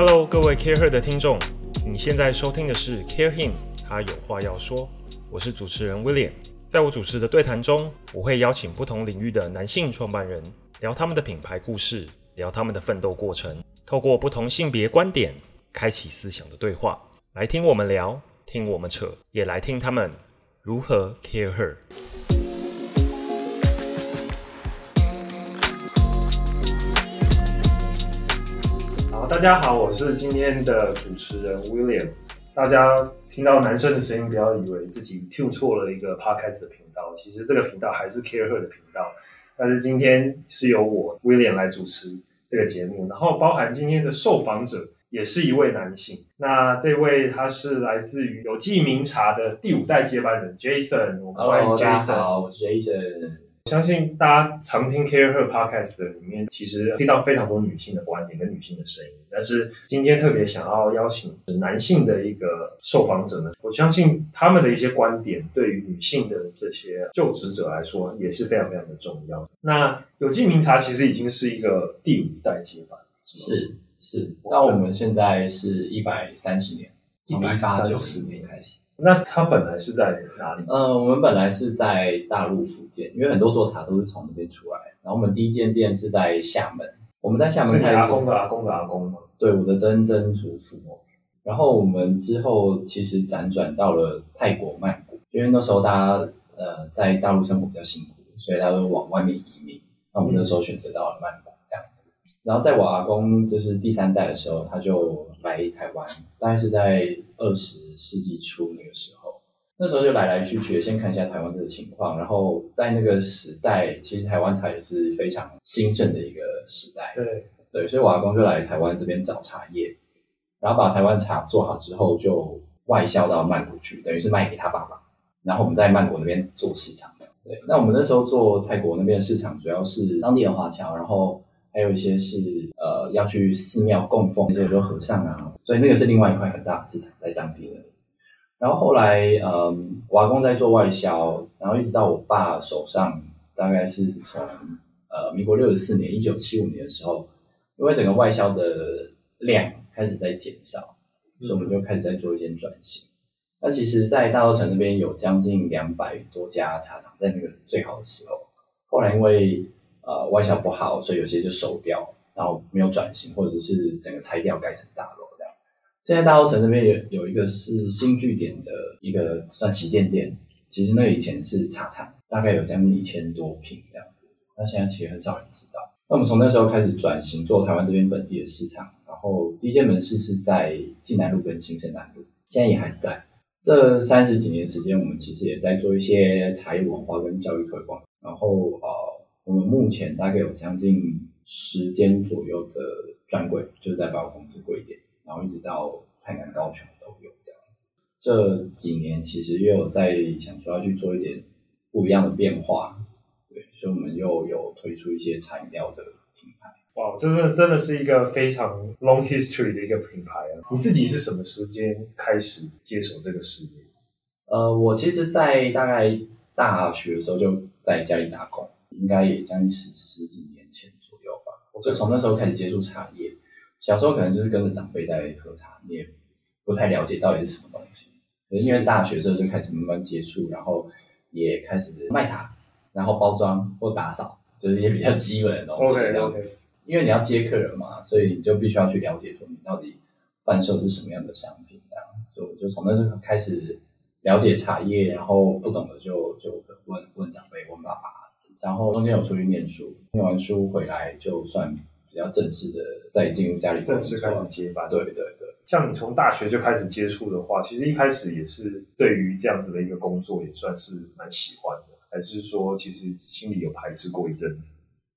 Hello，各位 Care Her 的听众，你现在收听的是 Care Him，他有话要说。我是主持人 William，在我主持的对谈中，我会邀请不同领域的男性创办人，聊他们的品牌故事，聊他们的奋斗过程，透过不同性别观点，开启思想的对话，来听我们聊，听我们扯，也来听他们如何 Care Her。大家好，我是今天的主持人 William。大家听到男生的声音，不要以为自己 tune 错了一个 podcast 的频道，其实这个频道还是 Care Her 的频道。但是今天是由我 William 来主持这个节目，然后包含今天的受访者也是一位男性。那这位他是来自于有记名茶的第五代接班人 Jason，我们欢迎 Jason。好，我是 Jason。相信大家常听 Care Her Podcast 里面，其实听到非常多女性的观点跟女性的声音。但是今天特别想要邀请男性的一个受访者呢，我相信他们的一些观点对于女性的这些就职者来说也是非常非常的重要。那有机名茶其实已经是一个第五代接班，是是。那我们现在是一百三十年，一百三十年开始。那他本来是在哪里？呃，我们本来是在大陆福建，因为很多做茶都是从那边出来。然后我们第一间店是在厦门，我们在厦门。是阿公的阿公的阿公吗？对，我的曾曾祖父。然后我们之后其实辗转到了泰国曼谷，因为那时候大家呃在大陆生活比较辛苦，所以他都往外面移民。那我们那时候选择到了曼谷。然后在我阿公就是第三代的时候，他就来台湾，大概是在二十。世纪初那个时候，那时候就来来去去，先看一下台湾的情况。然后在那个时代，其实台湾茶也是非常兴盛的一个时代。对对，所以我阿公就来台湾这边找茶叶，然后把台湾茶做好之后，就外销到曼谷去，等于是卖给他爸爸。然后我们在曼谷那边做市场。对，那我们那时候做泰国那边的市场，主要是当地的华侨，然后还有一些是呃要去寺庙供奉一些说和尚啊，所以那个是另外一块很大的市场在当地的。然后后来，嗯，瓦工在做外销，然后一直到我爸手上，大概是从呃民国六十四年一九七五年的时候，因为整个外销的量开始在减少，所以我们就开始在做一些转型。那其实，在大稻城那边有将近两百多家茶厂，在那个最好的时候，后来因为呃外销不好，所以有些就收掉，然后没有转型，或者是整个拆掉，改成大楼这样。现在大稻城那边有有一个是新据点的一个算旗舰店，其实那以前是茶厂，大概有将近一千多平这样子。那现在其实很少人知道。那我们从那时候开始转型做台湾这边本地的市场，然后第一间门市是在晋南路跟新生南路，现在也还在。这三十几年时间，我们其实也在做一些茶叶文化跟教育推广。然后呃，我们目前大概有将近十间左右的专柜，就是在百货公司柜点。然后一直到台南、高雄都有这样子。这几年其实又有在想说要去做一点不一样的变化，对，所以我们又有推出一些材料的品牌。哇，这是真的是一个非常 long history 的一个品牌啊！你自己是什么时间开始接手这个事业？呃，我其实，在大概大学的时候就在家里打工，应该也将近十十几年前左右吧。我就从那时候开始接触茶叶。小时候可能就是跟着长辈在喝茶，你也不太了解到底是什么东西。可是因为大学时候就开始慢慢接触，然后也开始卖茶，然后包装或打扫，就是一些比较基本的东西。OK OK。因为你要接客人嘛，所以你就必须要去了解说你到底贩售是什么样的商品。这样，所以我就从那时候开始了解茶叶，然后不懂的就就问问长辈，问爸爸。然后中间有出去念书，念完书回来就算。比较正式的，再进入家里正式开始接班。对对对，像你从大学就开始接触的话，其实一开始也是对于这样子的一个工作也算是蛮喜欢的，还是说其实心里有排斥过一阵子？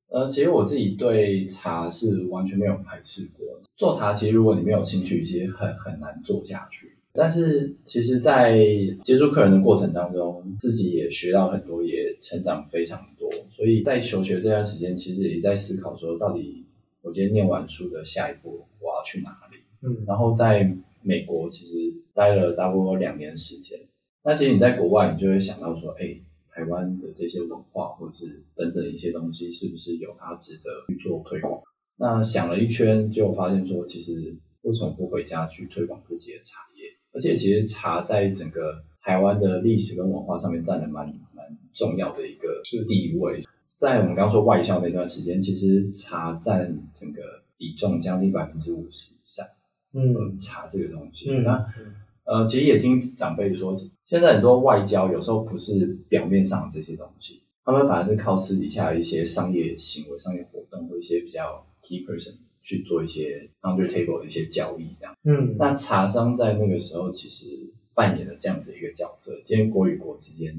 呃，其实我自己对茶是完全没有排斥过。做茶其实如果你没有兴趣，其实很很难做下去。但是其实，在接触客人的过程当中，自己也学到很多，也成长非常多。所以在求学这段时间，其实也在思考说，到底。我今天念完书的下一步我要去哪里？嗯，然后在美国其实待了大概两年时间。那其实你在国外，你就会想到说，哎，台湾的这些文化或者是等等一些东西，是不是有它值得去做推广？那想了一圈，就发现说，其实为什么不回家去推广自己的茶叶？而且其实茶在整个台湾的历史跟文化上面占了蛮蛮重要的一个地位。在我们刚刚说外销那段时间，其实茶占整个比重将近百分之五十以上。嗯茶这个东西，嗯，那呃，其实也听长辈说，现在很多外交有时候不是表面上的这些东西，他们反而是靠私底下的一些商业行为、商业活动或一些比较 key person 去做一些 under table 的一些交易，这样。嗯，那茶商在那个时候其实扮演了这样子一个角色。今天国与国之间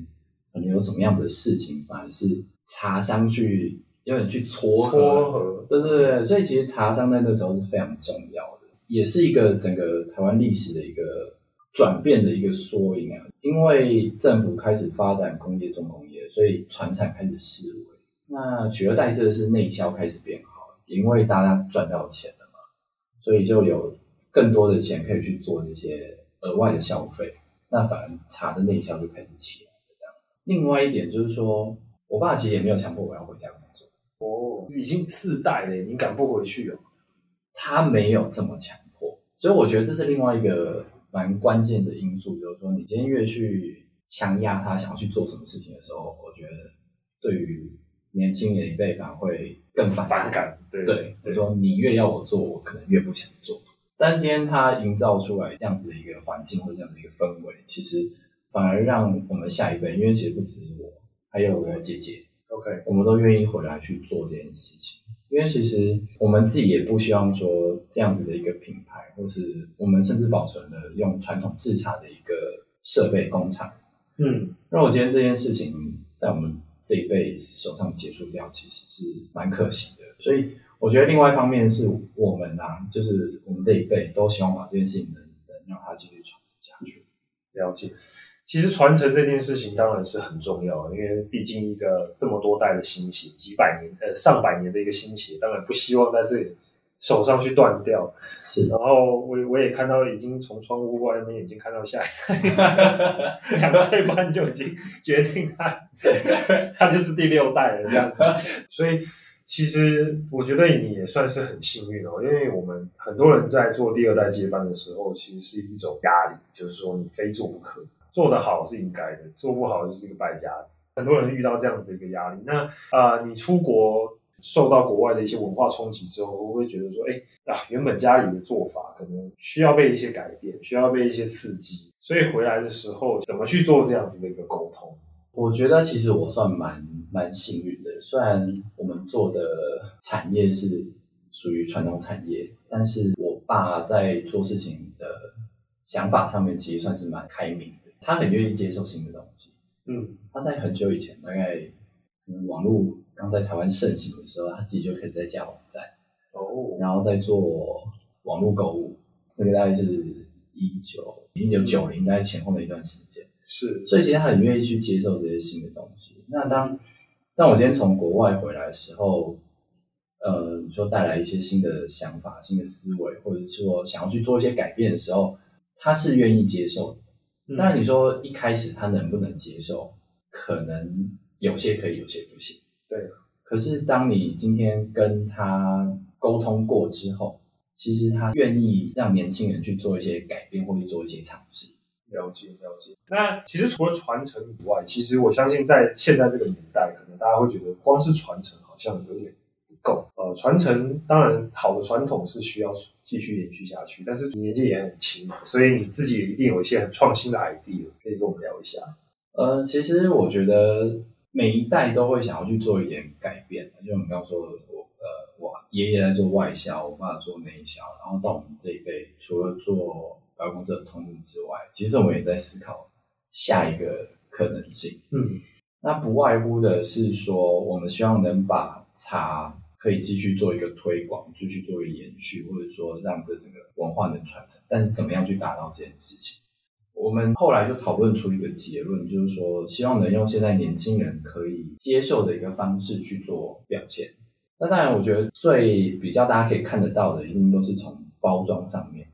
可能有什么样子的事情，反而是茶商去有点去撮合。撮合，对对对，所以其实茶商在那时候是非常重要的，也是一个整个台湾历史的一个转变的一个缩影啊。因为政府开始发展工业重工业，所以船产开始式微。那取而代之的是内销开始变好，因为大家赚到钱了嘛，所以就有更多的钱可以去做那些额外的消费。那反而茶的内销就开始起来。另外一点就是说，我爸其实也没有强迫我要回家工作。哦，已经四代了，你敢不回去哦？他没有这么强迫，所以我觉得这是另外一个蛮关键的因素，就是说你今天越去强压他想要去做什么事情的时候，我觉得对于年轻人一辈反而会更反反感，对对，说你越要我做，我可能越不想做。但今天他营造出来这样子的一个环境或这样的一个氛围，其实反而让我们下一辈，因为其实不只是我，还有我姐姐，，OK，我们都愿意回来去做这件事情，因为其实我们自己也不希望说这样子的一个品牌，或是我们甚至保存了用传统制茶的一个设备工厂。嗯，那我今天这件事情在我们这一辈手上结束掉，其实是蛮可惜的。所以我觉得另外一方面是我们啊，就是我们这一辈都希望把这件事情能能让它继续传承下去。了解。其实传承这件事情当然是很重要，因为毕竟一个这么多代的心血，几百年呃上百年的一个心血，当然不希望在这里手上去断掉。是然后我我也看到，已经从窗户外面已经看到下一代，两岁半就已经决定他 他就是第六代了这样子。所以其实我觉得你也算是很幸运哦，因为我们很多人在做第二代接班的时候，其实是一种压力，就是说你非做不可。做得好是应该的，做不好就是一个败家子。很多人遇到这样子的一个压力。那啊、你出国受到国外的一些文化冲击之后，会不会觉得说，哎啊，原本家里的做法可能需要被一些改变，需要被一些刺激，所以回来的时候怎么去做这样子的一个沟通？我觉得其实我算蛮蛮幸运的，虽然我们做的产业是属于传统产业，但是我爸在做事情的想法上面其实算是蛮开明，他很愿意接受新的东西。嗯他在很久以前，大概可能网络刚在台湾盛行的时候，他自己就开始在架网站，哦，然后在做网络购物，那个大概是一九一九九零大概前后的一段时间。是所以其实他很愿意去接受这些新的东西。那当当我今天从国外回来的时候，呃，你说带来一些新的想法、新的思维，或者是说想要去做一些改变的时候，他是愿意接受的。嗯当然，你说一开始他能不能接受，可能有些可以，有些不行。对。可是当你今天跟他沟通过之后，其实他愿意让年轻人去做一些改变，或者做一些尝试。了解了解。那其实除了传承以外，其实我相信在现在这个年代，可能大家会觉得光是传承好像有点不够。呃，传承当然好的传统是需要继续延续下去，但是年纪也很轻嘛，所以你自己一定有一些很创新的 idea，可以跟我们聊一下。呃，其实我觉得每一代都会想要去做一点改变，就我们刚刚说的，我呃，我爷爷在做外销，我爸做内销，然后到我们这一辈，除了做百货公司的通路之外，其实我们也在思考下一个可能性。嗯那不外乎的是说，我们希望能把茶可以继续做一个推广，继续做一个延续，或者说让这整个文化能传承。但是怎么样去达到这件事情？我们后来就讨论出一个结论，就是说，希望能用现在年轻人可以接受的一个方式去做表现。那当然，我觉得最比较大家可以看得到的，一定都是从包装上面，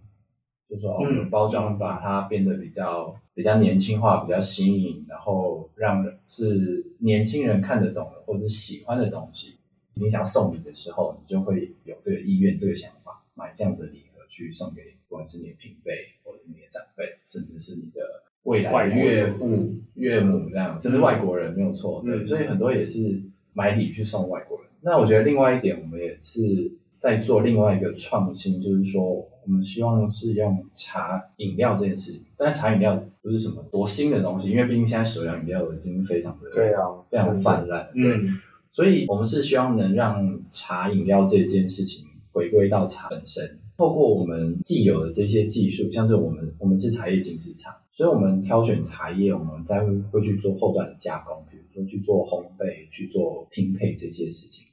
就是说，哦我们包装把它变得比较比较年轻化，比较新颖，然后让是年轻人看得懂的或者喜欢的东西。你想送礼的时候，你就会有这个意愿、这个想法，买这样子的礼盒去送给不管是你的平辈或者你的长辈，甚至是你的未来岳父、岳母这样，甚至外国人没有错，对，嗯所以很多也是买礼去送外国人。那我觉得另外一点，我们也是在做另外一个创新，就是说我们希望是用茶饮料这件事情，但是茶饮料不是什么多新的东西，因为毕竟现在手摇饮料已经非常的对啊，非常泛滥，对。嗯，所以我们是希望能让茶饮料这件事情回归到茶本身，透过我们既有的这些技术，像是我们我们是茶叶精制厂，所以我们挑选茶叶，我们再会会去做后端的加工，比如说去做烘焙、去做拼配这些事情，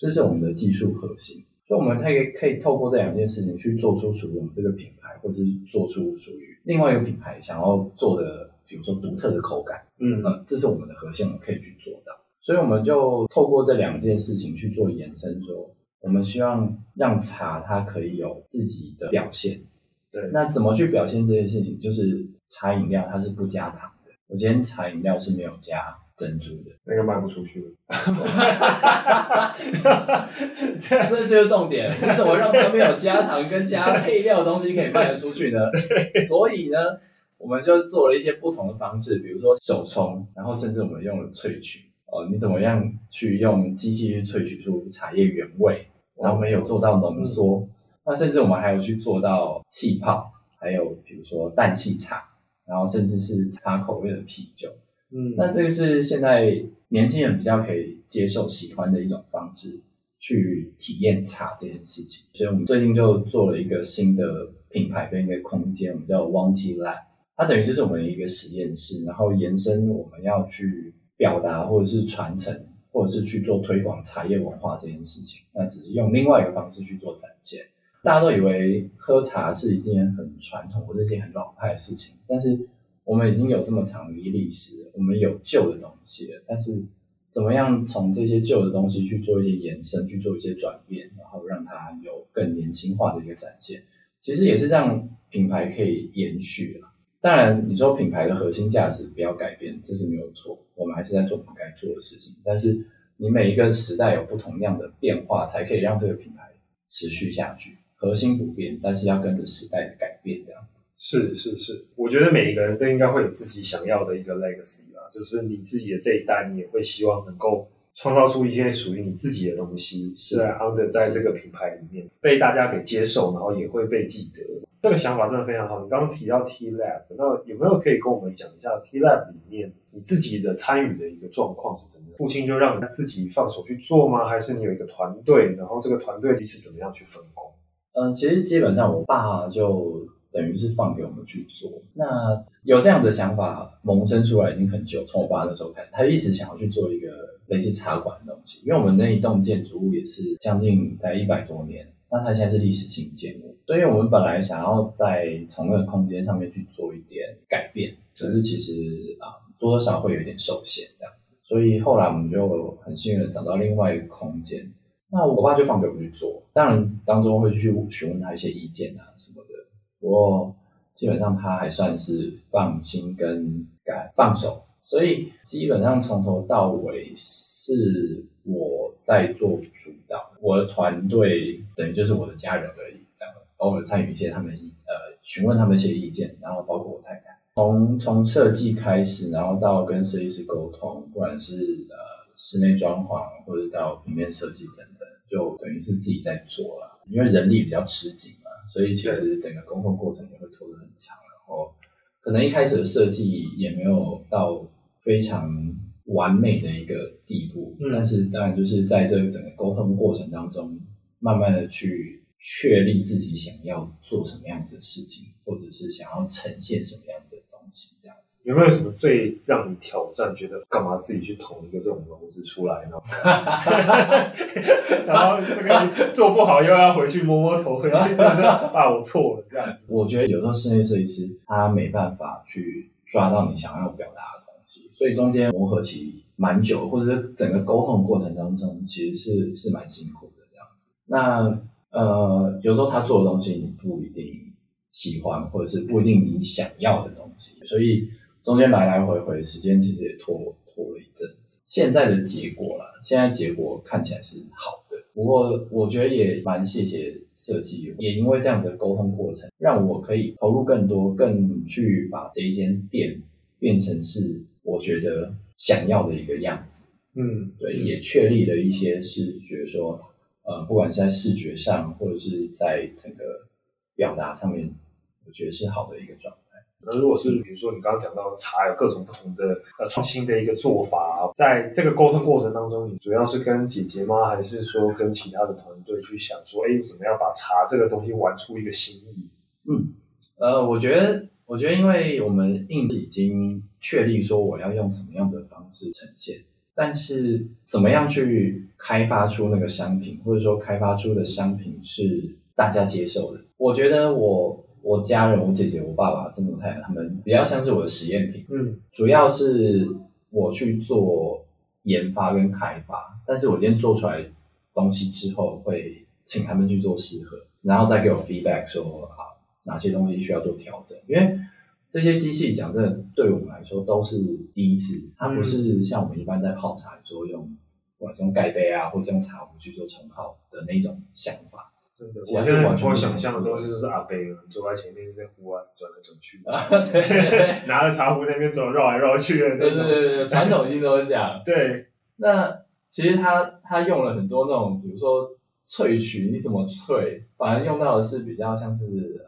这是我们的技术核心。所以我们可以可以透过这两件事情去做出属于我们这个品牌，或者是做出属于另外一个品牌想要做的，比如说独特的口感。嗯那，这是我们的核心，我们可以去做到。所以我们就透过这两件事情去做延伸，说我们希望让茶它可以有自己的表现。对那怎么去表现这件事情？就是茶饮料它是不加糖的，我今天茶饮料是没有加珍珠的，那个卖不出去了。这就是重点。你怎么让它没有加糖跟加配料的东西可以卖得出去呢？所以呢，我们就做了一些不同的方式，比如说手冲，然后甚至我们用了萃取。哦，你怎么样去用机器去萃取出茶叶原味？然后我们有做到浓缩，那甚至我们还有去做到气泡，还有比如说氮气茶，然后甚至是茶口味的啤酒。嗯那这个是现在年轻人比较可以接受、喜欢的一种方式，去体验茶这件事情。所以我们最近就做了一个新的品牌跟一个空间，我们叫 T Lab。它等于就是我们的一个实验室，然后延伸我们要去表达或者是传承，或者是去做推广茶叶文化这件事情。那只是用另外一个方式去做展现。大家都以为喝茶是一件很传统或者一件很老派的事情，但是我们已经有这么长的历史，我们有旧的东西，但是怎么样从这些旧的东西去做一些延伸，去做一些转变，然后让它有更年轻化的一个展现，其实也是让品牌可以延续了。当然，你说品牌的核心价值不要改变，这是没有错，我们还是在做我们该做的事情。但是你每一个时代有不同样的变化，才可以让这个品牌持续下去。核心不变，但是要跟着时代的改变，这样子。是是是，我觉得每一个人都应该会有自己想要的一个 legacy 啊，就是你自己的这一代，你也会希望能够创造出一些属于你自己的东西，是在 under 在这个品牌里面被大家给接受，然后也会被记得。这个想法真的非常好。你刚刚提到 T Lab，那有没有可以跟我们讲一下 T Lab 里面你自己的参与的一个状况是怎么样？父亲就让你自己放手去做吗？还是你有一个团队，然后这个团队是怎么样去分工？嗯，其实基本上我爸就等于是放给我们去做。那有这样的想法萌生出来已经很久，从我爸那时候开始，他就一直想要去做一个类似茶馆的东西。因为我们那一栋建筑物也是将近在一百多年，那它现在是历史性建物，所以我们本来想要在从那个空间上面去做一点改变，可是其实啊、多多少少会有点受限这样子。所以后来我们就很幸运的找到另外一个空间，那我爸就放给我们去做，当然当中会去询问他一些意见啊什么的。不过基本上他还算是放心跟敢放手，所以基本上从头到尾是我在做主导，我的团队等于就是我的家人而已，这样偶尔参与一些他们意呃询问他们一些意见，然后包括我太太，从从设计开始，然后到跟设计师沟通，不管是呃室内装潢或者到平面设计等等，就等于是自己在做了，因为人力比较吃紧嘛，所以其实整个沟通过程也会拖得很长，然后可能一开始的设计也没有到非常完美的一个地步，嗯但是当然就是在这整个沟通过程当中，慢慢的去确立自己想要做什么样子的事情，或者是想要呈现什么样。有没有什么最让你挑战，觉得干嘛自己去捅一个这种篓子出来呢？然后这个做不好又要回去摸摸头，回去就是爸我错了这样子。我觉得有时候室内设计师他没办法去抓到你想要表达的东西，所以中间磨合期蛮久，或者是整个沟通的过程当中，其实是是蛮辛苦的这样子。那呃，有时候他做的东西你不一定喜欢，或者是不一定你想要的东西，所以中间来来回回时间其实也拖拖了一阵子。现在的结果啦，现在结果看起来是好的。不过我觉得也蛮谢谢设计，也因为这样子的沟通过程，让我可以投入更多，更去把这一间店变成是我觉得想要的一个样子。嗯，对，也确立了一些是觉得说，呃，不管是在视觉上，或者是在整个表达上面，我觉得是好的一个状态。那如果是比如说你刚刚讲到茶有各种不同的呃创新的一个做法，在这个沟通过程当中，你主要是跟姐姐吗？还是说跟其他的团队去想说，哎，怎么样把茶这个东西玩出一个新意？嗯，呃，我觉得，我觉得，因为我们印已经确立说我要用什么样子的方式呈现。但是怎么样去开发出那个商品，或者说开发出的商品是大家接受的？我觉得我我家人、我姐姐、我爸爸、甚至我太太他们比较像是我的实验品。嗯，主要是我去做研发跟开发，但是我今天做出来东西之后，会请他们去做试喝，然后再给我 feedback 说啊哪些东西需要做调整，因为。这些机器讲真的，对我们来说都是第一次。它不是像我们一般在泡茶，说用，不管是用盖杯啊，或者用茶壶去做冲泡的那种想法。真的，我现在我想象的都是就是阿贝坐在前面在户外转来转去，对，拿着茶壶那边走绕来绕去的。对对对对，传统一定都是这样。对，那其实他他用了很多那种，比如说萃取，你怎么萃？反而用到的是比较像是。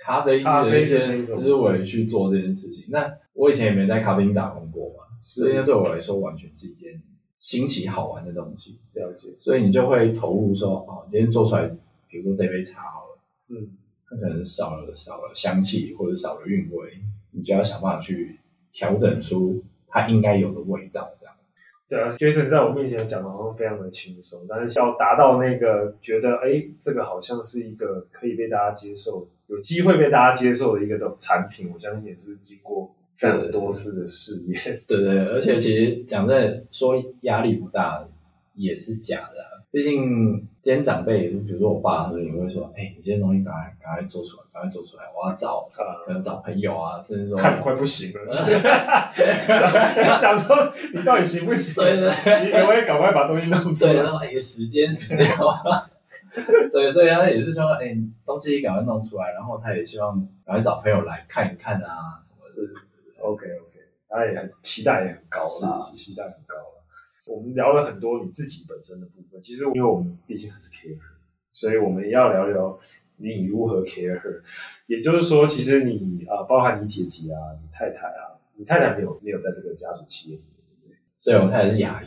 咖啡机的一些思维去做这件事情。那我以前也没在咖啡厅打工过嘛，所以那对我来说完全是一件新奇好玩的东西。了解。所以你就会投入说，哦，今天做出来，比如说这杯茶好了，嗯，它可能少了少了香气或者少了韵味，你就要想办法去调整出它应该有的味道。对啊，Jason 在我面前讲的好像非常的轻松，但是要达到那个觉得，哎，这个好像是一个可以被大家接受、有机会被大家接受的一个的产品，我相信也是经过非常多次的试验。对对，而且其实讲真的，说压力不大也是假的。毕竟，今天长辈，比如说我爸，他们也会说：“哎，你这些东西赶快赶快做出来，赶快做出来，我要找可能找朋友啊，甚至说看快不行了，想说你到底行不行？对对，你可不可以赶快把东西弄出来？然后哎，时间时间，对，所以他也是说，哎，东西赶快弄出来，然后他也希望赶快找朋友来看一看啊，什么的。OK OK，他也很期待也很高啦，期待很高。我们聊了很多你自己本身的部分，其实因为我们毕竟还是 care，所以我们也要聊聊你如何 care。也就是说，其实你啊，包含你姐姐啊，你太太啊，你太太没有没有在这个家族企业里面，对不对？对，我太太是牙医，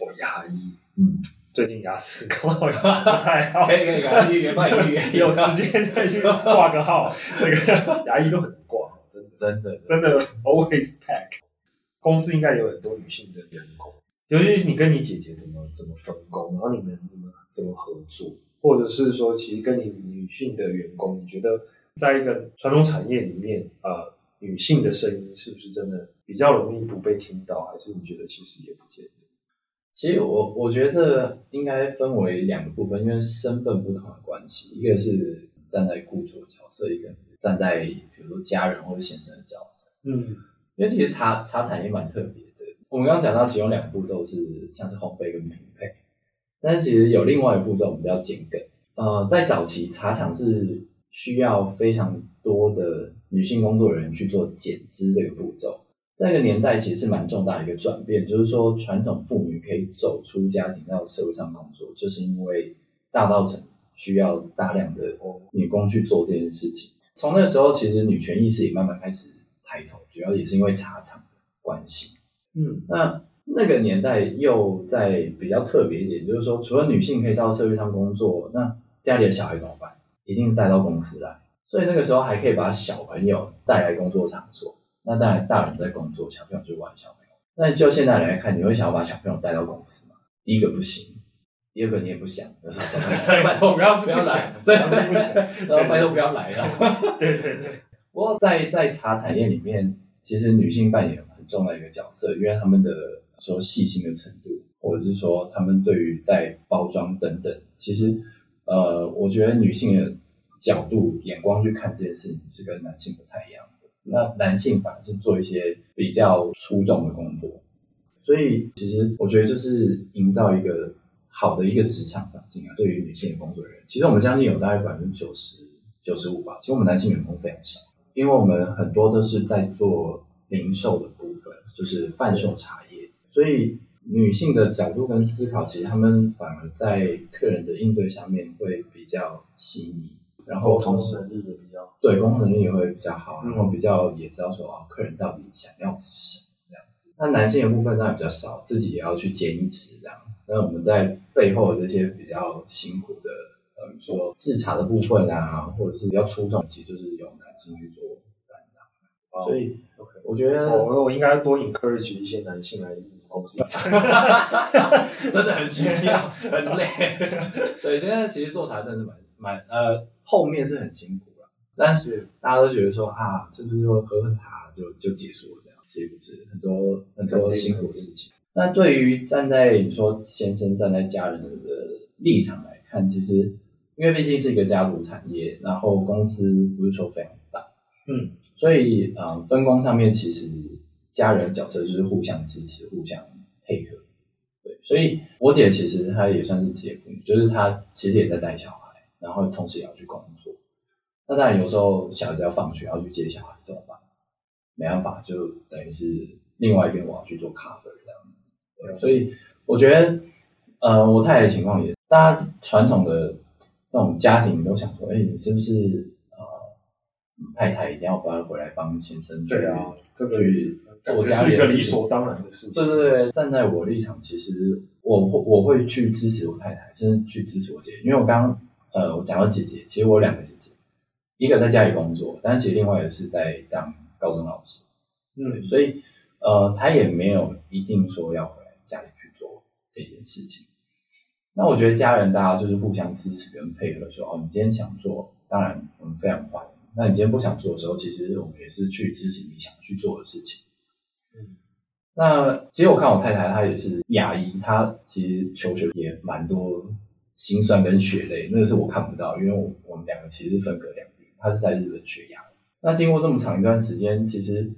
我牙医，嗯，最近牙齿刚好不太好，可以可以牙医，帮你预约，有时间再去挂个号。那个 牙医都很挂，真的真的真的 always pack。公司应该有很多女性的员工。尤其是你跟你姐姐怎么怎么分工，然后你们你们怎么合作，或者是说，其实跟你女性的员工，你觉得在一个传统产业里面，呃，女性的声音是不是真的比较容易不被听到，还是你觉得其实也不见得？其实我我觉得这应该分为两个部分，因为身份不同的关系，一个是站在雇主的角色，一个是站在比如说家人或者先生的角色。嗯，因为其实茶茶产业蛮特别。我们刚刚讲到，其中两个步骤是像是烘焙跟品配，但是其实有另外一个步骤我们叫剪梗。呃，在早期茶厂是需要非常多的女性工作人员去做剪枝这个步骤。这个年代其实是蛮重大的一个转变，就是说传统妇女可以走出家庭到社会上工作，就是因为大稻城需要大量的女工去做这件事情。从那时候，其实女权意识也慢慢开始抬头，主要也是因为茶厂的关系。嗯，那那个年代又在比较特别一点，就是说，除了女性可以到社会上工作，那家里的小孩怎么办？一定带到公司来。所以那个时候还可以把小朋友带来工作场所。那当然，大人在工作，小朋友就玩小朋友。那就现在来看，你会想要把小朋友带到公司吗？第一个不行，第二个你也不想，就是对，主要是不想，主要是不想，然后拜托不要来了。对对对。不过在在茶产业里面，其实女性扮演。重要一个角色，因为他们的说细心的程度，或者是说他们对于在包装等等，其实呃，我觉得女性的角度眼光去看这件事情是跟男性不太一样的。那男性反而是做一些比较出众的工作，所以其实我觉得就是营造一个好的一个职场环境啊，对于女性的工作人员，其实我们将近有大概百分之九十九十五吧。其实我们男性员工非常少，因为我们很多都是在做零售的，就是贩售茶叶，所以女性的角度跟思考，其实他们反而在客人的应对上面会比较细腻，然后同时能力也比较对沟通能力也会比较好，嗯然后比较也知道说啊，客人到底想要什么这样子。那男性的部分当然比较少，自己也要去兼职这样。那我们在背后的这些比较辛苦的，呃，比如说制茶的部分啊，或者是比较出众，其实就是由男性去做担当。所以 OK。我觉得我我应该多 encourage 一些男性来公司。真的很需要，很累。所以现在其实做茶真的是蛮蛮呃，后面是很辛苦了，但是大家都觉得说啊，是不是说喝喝茶就就结束了这样？其实不是，很多很多辛苦的事情。那对于站在你说先生站在家人的立场来看，其实因为毕竟是一个家族产业，然后公司不是说非嗯，所以呃分工上面其实家人角色就是互相支持、互相配合。对，所以我姐其实她也算是职业妇女，就是她其实也在带小孩，然后同时也要去工作。那当然有时候小孩子要放学要去接小孩怎么办？没办法，就等于是另外一边我要去做 cover 这样。对，所以我觉得呃我太太的情况也，大家传统的那种家庭都想说，哎，你是不是太太一定要搬回来帮先生去对啊，这个去感做觉是一个家里的理所当然的事情。对对对，站在我立场，其实我会我会去支持我太太，甚至去支持我姐姐，因为我刚刚呃我讲到姐姐，其实我有两个姐姐，一个在家里工作，但是其实另外一个是在当高中老师，嗯，所以呃她也没有一定说要回来家里去做这件事情。那我觉得家人大家就是互相支持跟配合说，哦，你今天想做，当然我们非常欢迎。那你今天不想做的时候，其实我们也是去支持你想去做的事情。嗯那其实我看我太太，她也是牙医，她其实求学也蛮多心酸跟血泪，那个是我看不到，因为我我们两个其实是分隔两地，她是在日本学牙。那经过这么长一段时间，其实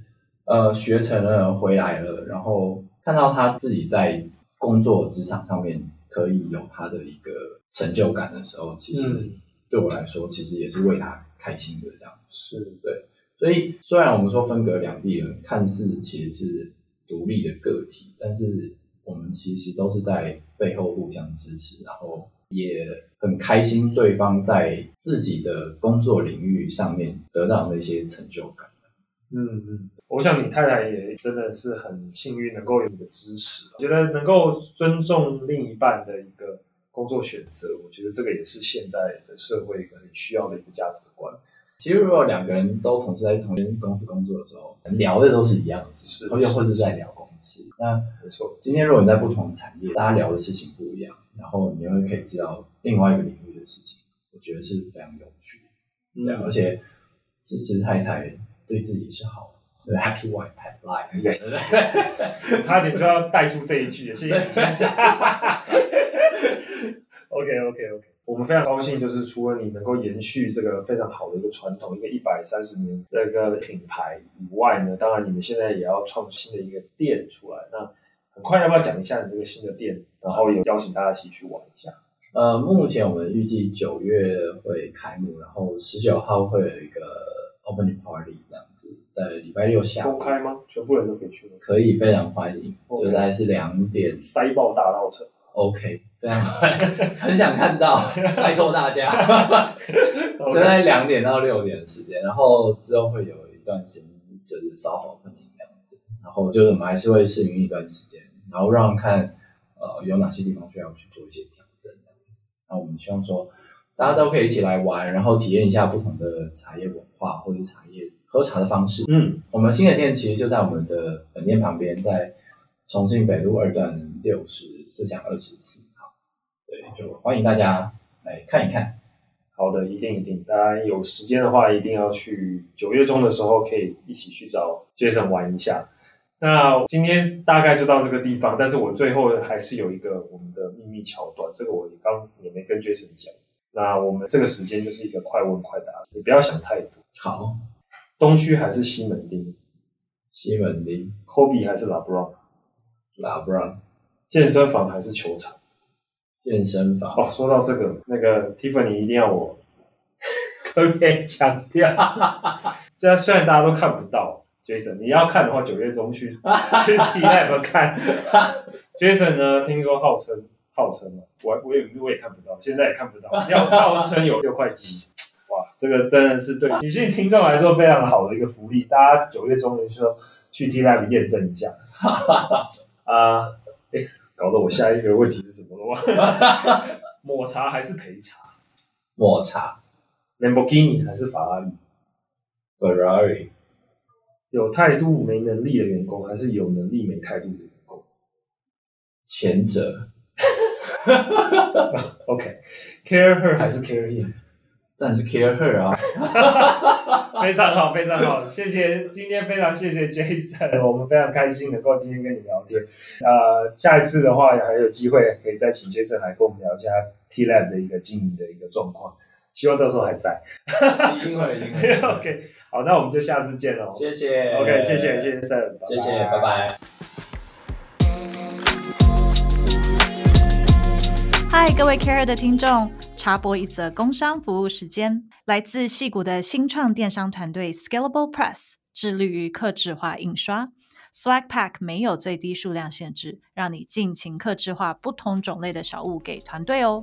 呃学成了回来了，然后看到她自己在工作职场上面可以有她的一个成就感的时候，其实嗯对我来说，其实也是为她开心的这样。是对所以虽然我们说分隔两地了，看似其实是独立的个体，但是我们其实都是在背后互相支持，然后也很开心对方在自己的工作领域上面得到的一些成就感。嗯嗯，我想你太太也真的是很幸运，能够有你的支持。我觉得能够尊重另一半的一个工作选择，我觉得这个也是现在的社会很需要的一个价值观。其实如果两个人都同时在同一间公司工作的时候，聊的都是一样的事情，是或者或是在聊公司。那没错，今天如果你在不同的产业，大家聊的事情不一样，然后你会可以知道另外一个领域的事情，我觉得是非常有趣的。对啊，而且支持太太对自己是好的，对 happy wife happy life。Yes. 差点就要带出这一句了，谢谢你先讲。OK OK OK，我们非常高兴，就是除了你能够延续这个非常好的一个传统，一个一百三十年的一个品牌以外呢，当然你们现在也要创新的一个店出来。那很快要不要讲一下你这个新的店，然后有邀请大家一起去玩一下？呃，目前我们预计九月会开幕，然后十九号会有一个 opening party 这样子，在礼拜六下午公开吗？全部人都可以去吗？可以非常欢迎大概是两点塞爆大稻城。，OK，非常很想看到，拜托大家，就在两点到六点的时间，然后之后会有一段时间就是烧好喷饮这样子，然后就是我们还是会试营一段时间，然后让看呃有哪些地方需要去做一些调整这样子。那我们希望说大家都可以一起来玩，然后体验一下不同的茶叶文化或者茶叶喝茶的方式。嗯，我们新的店其实就在我们的本店旁边，在重庆北路二段六十四巷二十四号。对，就欢迎大家来看一看。好的，一定一定，大家有时间的话，一定要去九月中的时候，可以一起去找 Jason 玩一下。那今天大概就到这个地方，但是我最后还是有一个我们的秘密桥段，这个我刚也没跟 Jason 讲。那我们这个时间就是一个快问快答，你不要想太多。好，东区还是西门町西门町、，Kobe 还是 LeBron，拉布朗、健身房还是球场，健身房哦，说到这个，那个 Tiffany 一定要我 特别强调，这虽然大家都看不到，Jason，你要看的话，九月中去 去 T Lab 看。Jason 呢，听说号称号称嘛，我我也我也看不到，现在也看不到，要号称有六块肌。哇，这个真的是对女性听众来说非常好的一个福利，大家九月中的时候去 T Lab 验证一下。啊，哎，搞得我下一个问题是什么了？抹茶还是陪茶抹茶？Lamborghini 还是法拉利？Ferrari 有态度没能力的员工，还是有能力没态度的员工前者？OK，care her 还是 care him？但是 care her 啊，非常好，非常好，谢谢，今天非常谢谢 Jason，我们非常开心能够今天跟你聊天。呃，下一次的话还有机会可以再请 Jason 来跟我们聊一下 T Lab 的一个经营的一个状况，希望到时候还在。一定会，一定会。OK，好，那我们就下次见喽。谢谢 OK，谢谢，谢谢 Sir，谢谢，拜拜。嗨，各位 Care 的听众，插播一则工商服务时间。来自戏谷的新创电商团队 Scalable Press 致力于客制化印刷。Swag Pack 没有最低数量限制，让你尽情客制化不同种类的小物给团队哦。